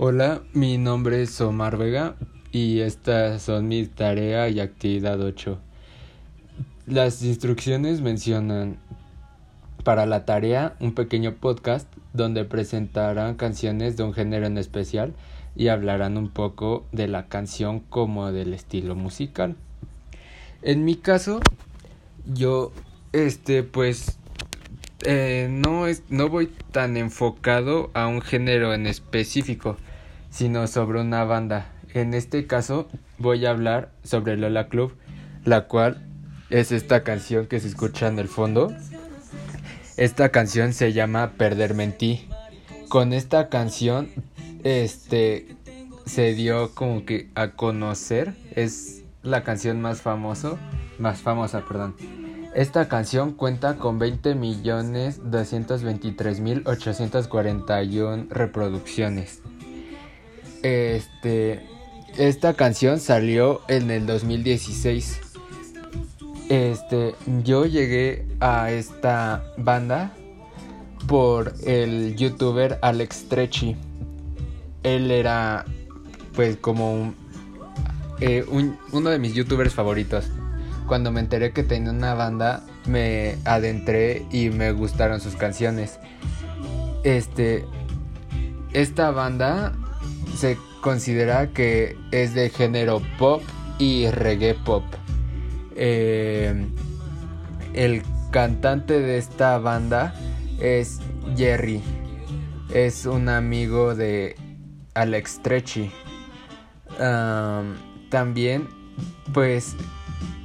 Hola, mi nombre es Omar Vega y estas son mi tarea y actividad 8. Las instrucciones mencionan para la tarea un pequeño podcast donde presentarán canciones de un género en especial y hablarán un poco de la canción como del estilo musical. En mi caso, yo, este, pues eh, no, es, no voy tan enfocado a un género en específico, sino sobre una banda. En este caso voy a hablar sobre Lola Club, la cual es esta canción que se escucha en el fondo. Esta canción se llama Perderme en ti. Con esta canción, este, se dio como que a conocer. Es la canción más famoso, más famosa, perdón esta canción cuenta con 20.223.841 reproducciones. Este, esta canción salió en el 2016. Este, yo llegué a esta banda por el youtuber Alex Trechi. Él era pues como eh, uno de mis youtubers favoritos cuando me enteré que tenía una banda, me adentré y me gustaron sus canciones. Este, esta banda se considera que es de género pop y reggae pop. Eh, el cantante de esta banda es Jerry. Es un amigo de Alex Trechi. también, pues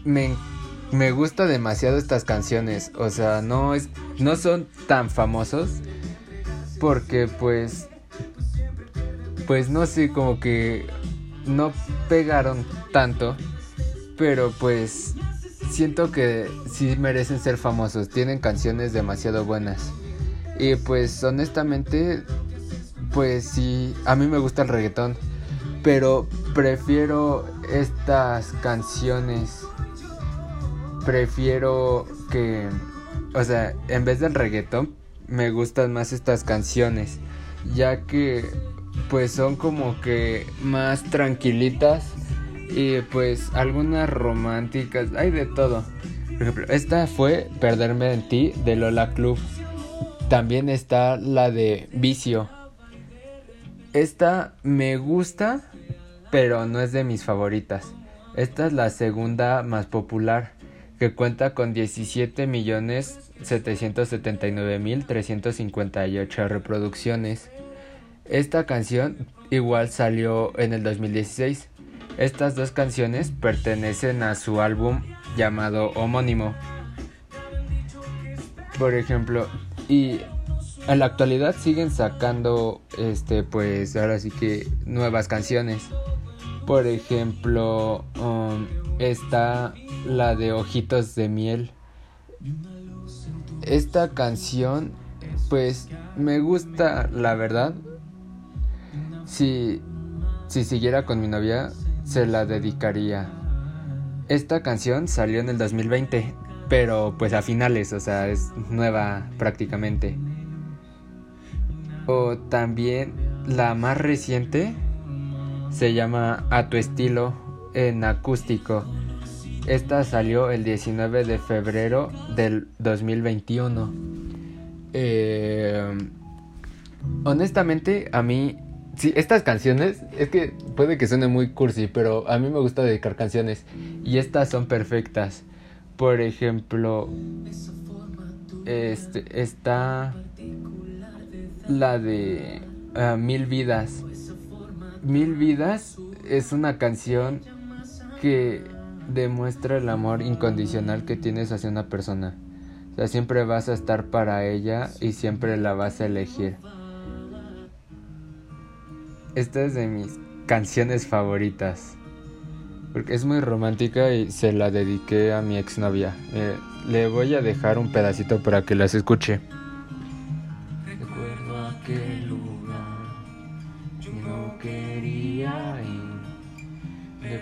me, me gusta demasiado estas canciones. O sea, no, es, no son tan famosos. Porque pues... Pues no sé, como que no pegaron tanto. Pero pues siento que sí merecen ser famosos. Tienen canciones demasiado buenas. Y pues honestamente, pues sí, a mí me gusta el reggaetón. Pero prefiero estas canciones prefiero que, o sea, en vez del reggaetón, me gustan más estas canciones, ya que pues son como que más tranquilitas y pues algunas románticas, hay de todo. Por ejemplo, esta fue Perderme en ti de Lola Club. También está la de Vicio. Esta me gusta, pero no es de mis favoritas. Esta es la segunda más popular que cuenta con 17.779.358 reproducciones. Esta canción igual salió en el 2016. Estas dos canciones pertenecen a su álbum llamado homónimo. Por ejemplo, y en la actualidad siguen sacando este pues ahora sí que nuevas canciones. Por ejemplo, um, está la de Ojitos de Miel. Esta canción, pues me gusta, la verdad. Si, si siguiera con mi novia, se la dedicaría. Esta canción salió en el 2020, pero pues a finales, o sea, es nueva prácticamente. O también la más reciente se llama A tu estilo en acústico. Esta salió el 19 de febrero del 2021. Eh, honestamente, a mí, sí, estas canciones, es que puede que suene muy cursi, pero a mí me gusta dedicar canciones y estas son perfectas. Por ejemplo, este, está la de ah, Mil Vidas Mil Vidas es una canción que demuestra el amor incondicional que tienes hacia una persona. O sea, siempre vas a estar para ella y siempre la vas a elegir. Esta es de mis canciones favoritas. Porque es muy romántica y se la dediqué a mi exnovia. Eh, le voy a dejar un pedacito para que las escuche.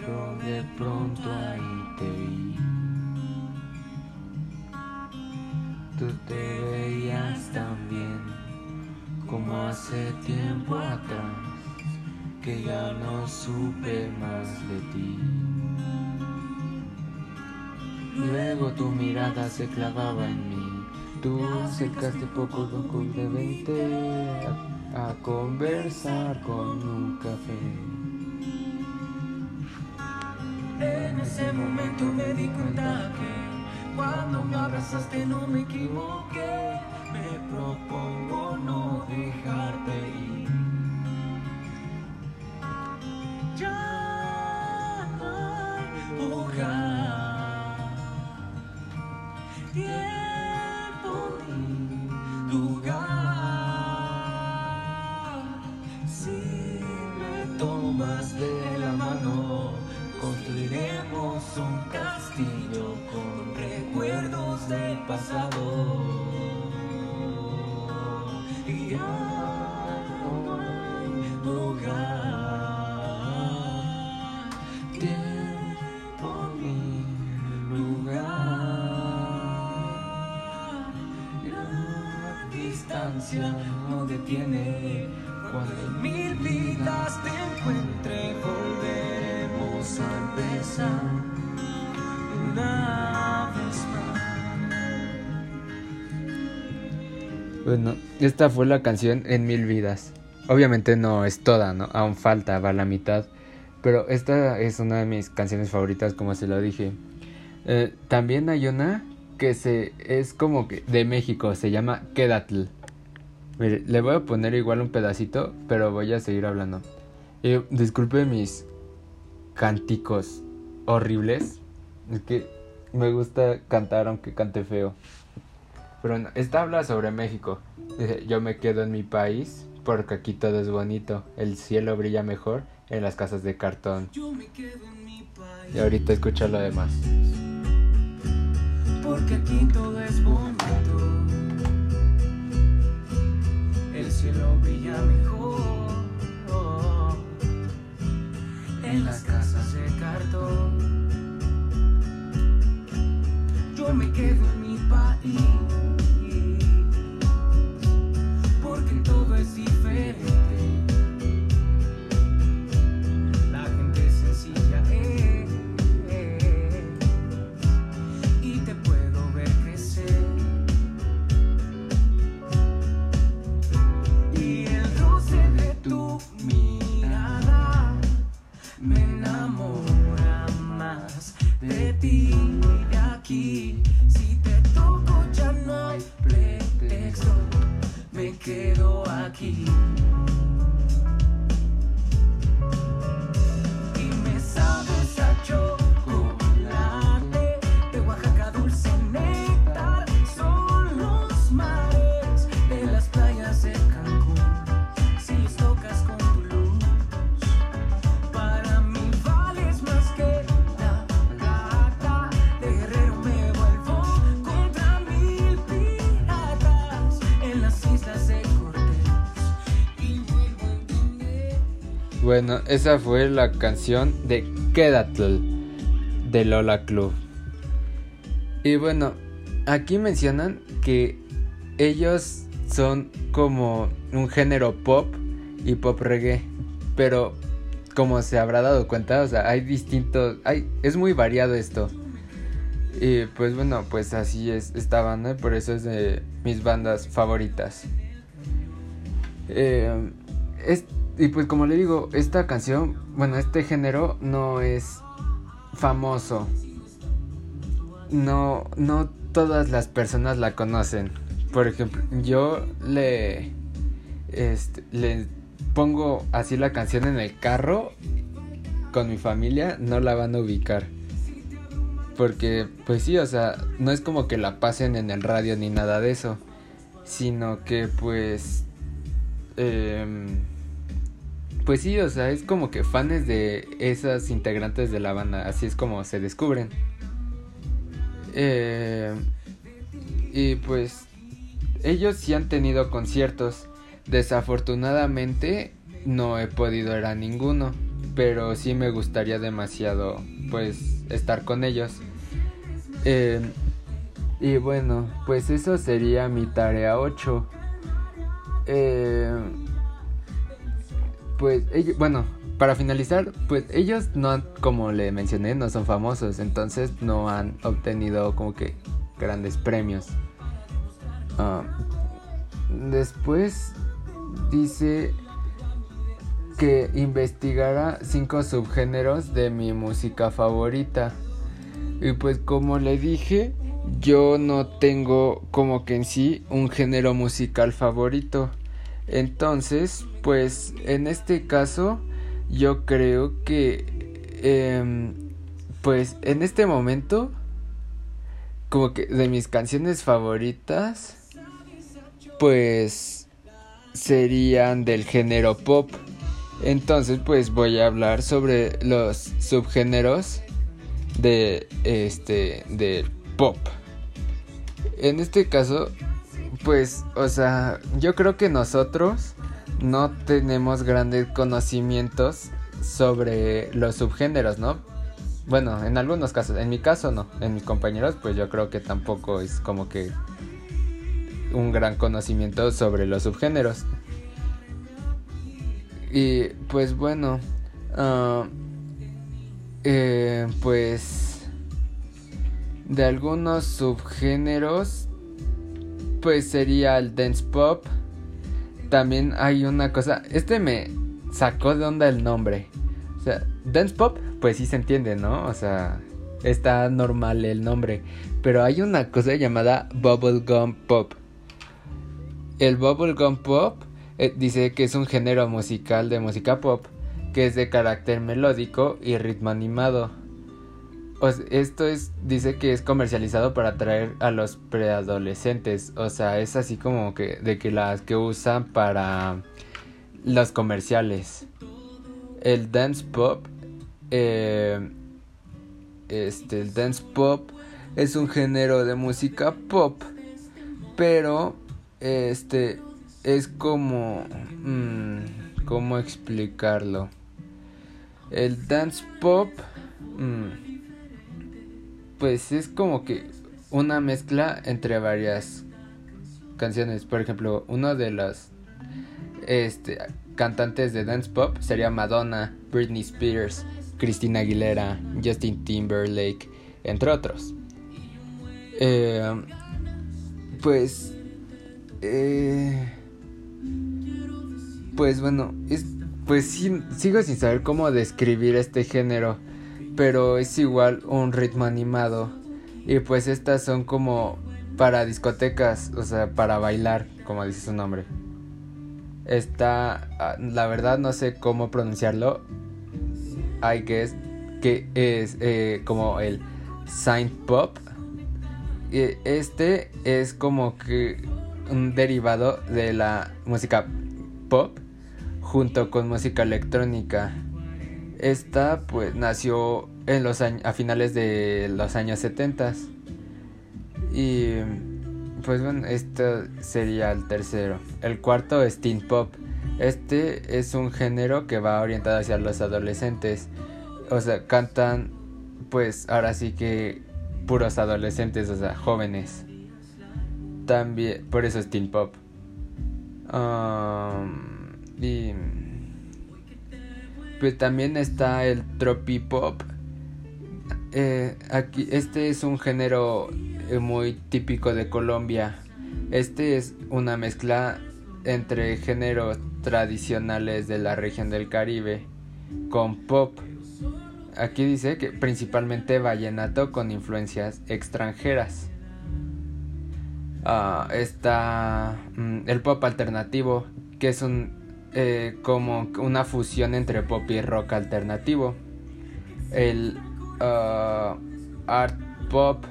De, pronto ahí te vi. Tú te veías tan bien como hace tiempo atrás. que ya no supe más de ti. Luego tu mirada se clavaba en mí, tú acercaste poco a poco de veinte a conversar con un café. En ese momento me di cuenta que cuando me abrazaste no me equivoqué. Me propongo no dejarte ir. Ya no hay lugar, tiempo ni lugar. Distancia no detiene. Cuando en mil vidas te encuentre, volveremos a empezar una vez más. Bueno, esta fue la canción En Mil Vidas. Obviamente no es toda, ¿no? Aún falta, va la mitad. Pero esta es una de mis canciones favoritas, como se lo dije. Eh, también hay una que se es como que de México, se llama Quédatl. Mire, le voy a poner igual un pedacito, pero voy a seguir hablando. Eh, disculpe mis cánticos horribles. Es que me gusta cantar aunque cante feo. Pero no, esta habla sobre México. Dice, yo me quedo en mi país porque aquí todo es bonito. El cielo brilla mejor en las casas de cartón. Yo me quedo en mi país. Y ahorita escucha lo demás. Porque aquí todo es bonito. El cielo brilla mejor. En las casas de cartón. Yo me quedo en mi país. Porque todo es diferente. Bueno, esa fue la canción de Quédatl de Lola Club. Y bueno, aquí mencionan que ellos son como un género pop y pop reggae, pero como se habrá dado cuenta, o sea, hay distintos, hay, es muy variado esto. Y pues bueno, pues así es esta banda, por eso es de mis bandas favoritas. Eh, y pues como le digo, esta canción, bueno, este género no es famoso. No, no todas las personas la conocen. Por ejemplo, yo le, este, le pongo así la canción en el carro con mi familia, no la van a ubicar. Porque, pues sí, o sea, no es como que la pasen en el radio ni nada de eso. Sino que, pues... em, pues sí, o sea, es como que fans de esas integrantes de la banda. Así es como se descubren. Eh, y pues ellos sí han tenido conciertos. Desafortunadamente no he podido ir a ninguno. Pero sí me gustaría demasiado pues estar con ellos. Eh, y bueno, pues eso sería mi tarea 8. Eh, pues bueno, para finalizar, pues ellos no, como le mencioné, no son famosos, entonces no han obtenido como que grandes premios. Ah, después dice que investigará cinco subgéneros de mi música favorita. Y pues como le dije, yo no tengo como que en sí un género musical favorito. Entonces, pues en este caso, yo creo que, em, pues en este momento, como que de mis canciones favoritas, pues serían del género pop. Entonces, pues voy a hablar sobre los subgéneros de este del pop. En este caso, pues, o sea, yo creo que nosotros no tenemos grandes conocimientos sobre los subgéneros, ¿no? Bueno, en algunos casos, en mi caso no, en mis compañeros pues yo creo que tampoco es como que un gran conocimiento sobre los subgéneros. Y pues bueno, uh, eh, pues de algunos subgéneros, pues sería el dance pop. También hay una cosa, este me sacó de onda el nombre. O sea, dance pop, pues sí se entiende, ¿no? O sea, está normal el nombre. Pero hay una cosa llamada bubblegum pop. El bubblegum pop eh, dice que es un género musical de música pop que es de carácter melódico y ritmo animado. Esto es, dice que es comercializado para atraer a los preadolescentes. O sea, es así como que de que las que usan para los comerciales. El dance pop, eh, este, el dance pop es un género de música pop, pero este es como, mm, ¿cómo explicarlo? El dance pop, pues es como que una mezcla entre varias canciones. Por ejemplo, uno de los este, cantantes de dance pop sería Madonna, Britney Spears, Christina Aguilera, Justin Timberlake, entre otros. Eh, pues, eh, pues bueno, es pues sigo sin saber cómo describir este género, pero es igual un ritmo animado. Y pues estas son como para discotecas, o sea, para bailar, como dice su nombre. Está, ah, la verdad no sé cómo pronunciarlo. I guess que es eh, como el synth pop. Este es como que un derivado de la música pop junto con música electrónica. Esta pues nació en los a finales de los años 70 y pues bueno, este sería el tercero. El cuarto es teen pop. Este es un género que va orientado hacia los adolescentes. O sea, cantan pues ahora sí que puros adolescentes, o sea, jóvenes. También, por eso es teen pop. Um, y pues también está el tropipop. Eh, aquí, este es un género eh, muy típico de Colombia. Este es una mezcla entre géneros tradicionales de la región del Caribe con pop. Aquí dice que principalmente vallenato con influencias extranjeras. Ah, está mm, el pop alternativo, que es un eh, como una fusión entre pop y rock alternativo. El uh, art pop,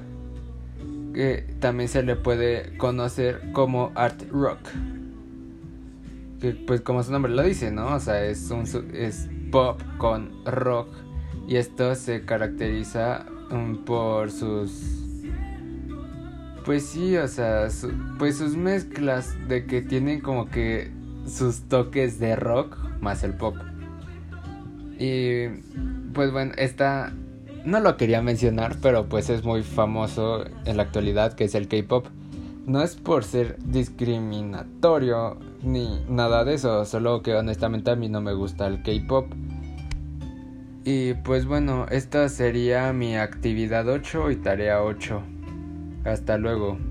que también se le puede conocer como art rock. Que pues como su nombre lo dice, ¿no? O sea, es, un, es pop con rock. Y esto se caracteriza um, por sus pues sí, o sea, pues sus mezclas de que tienen como que sus toques de rock más el pop. Y pues bueno, esta no lo quería mencionar, pero pues es muy famoso en la actualidad que es el K-pop. No es por ser discriminatorio ni nada de eso, solo que honestamente a mí no me gusta el K-pop. Y pues bueno, esta sería mi actividad 8 y tarea 8. Hasta luego.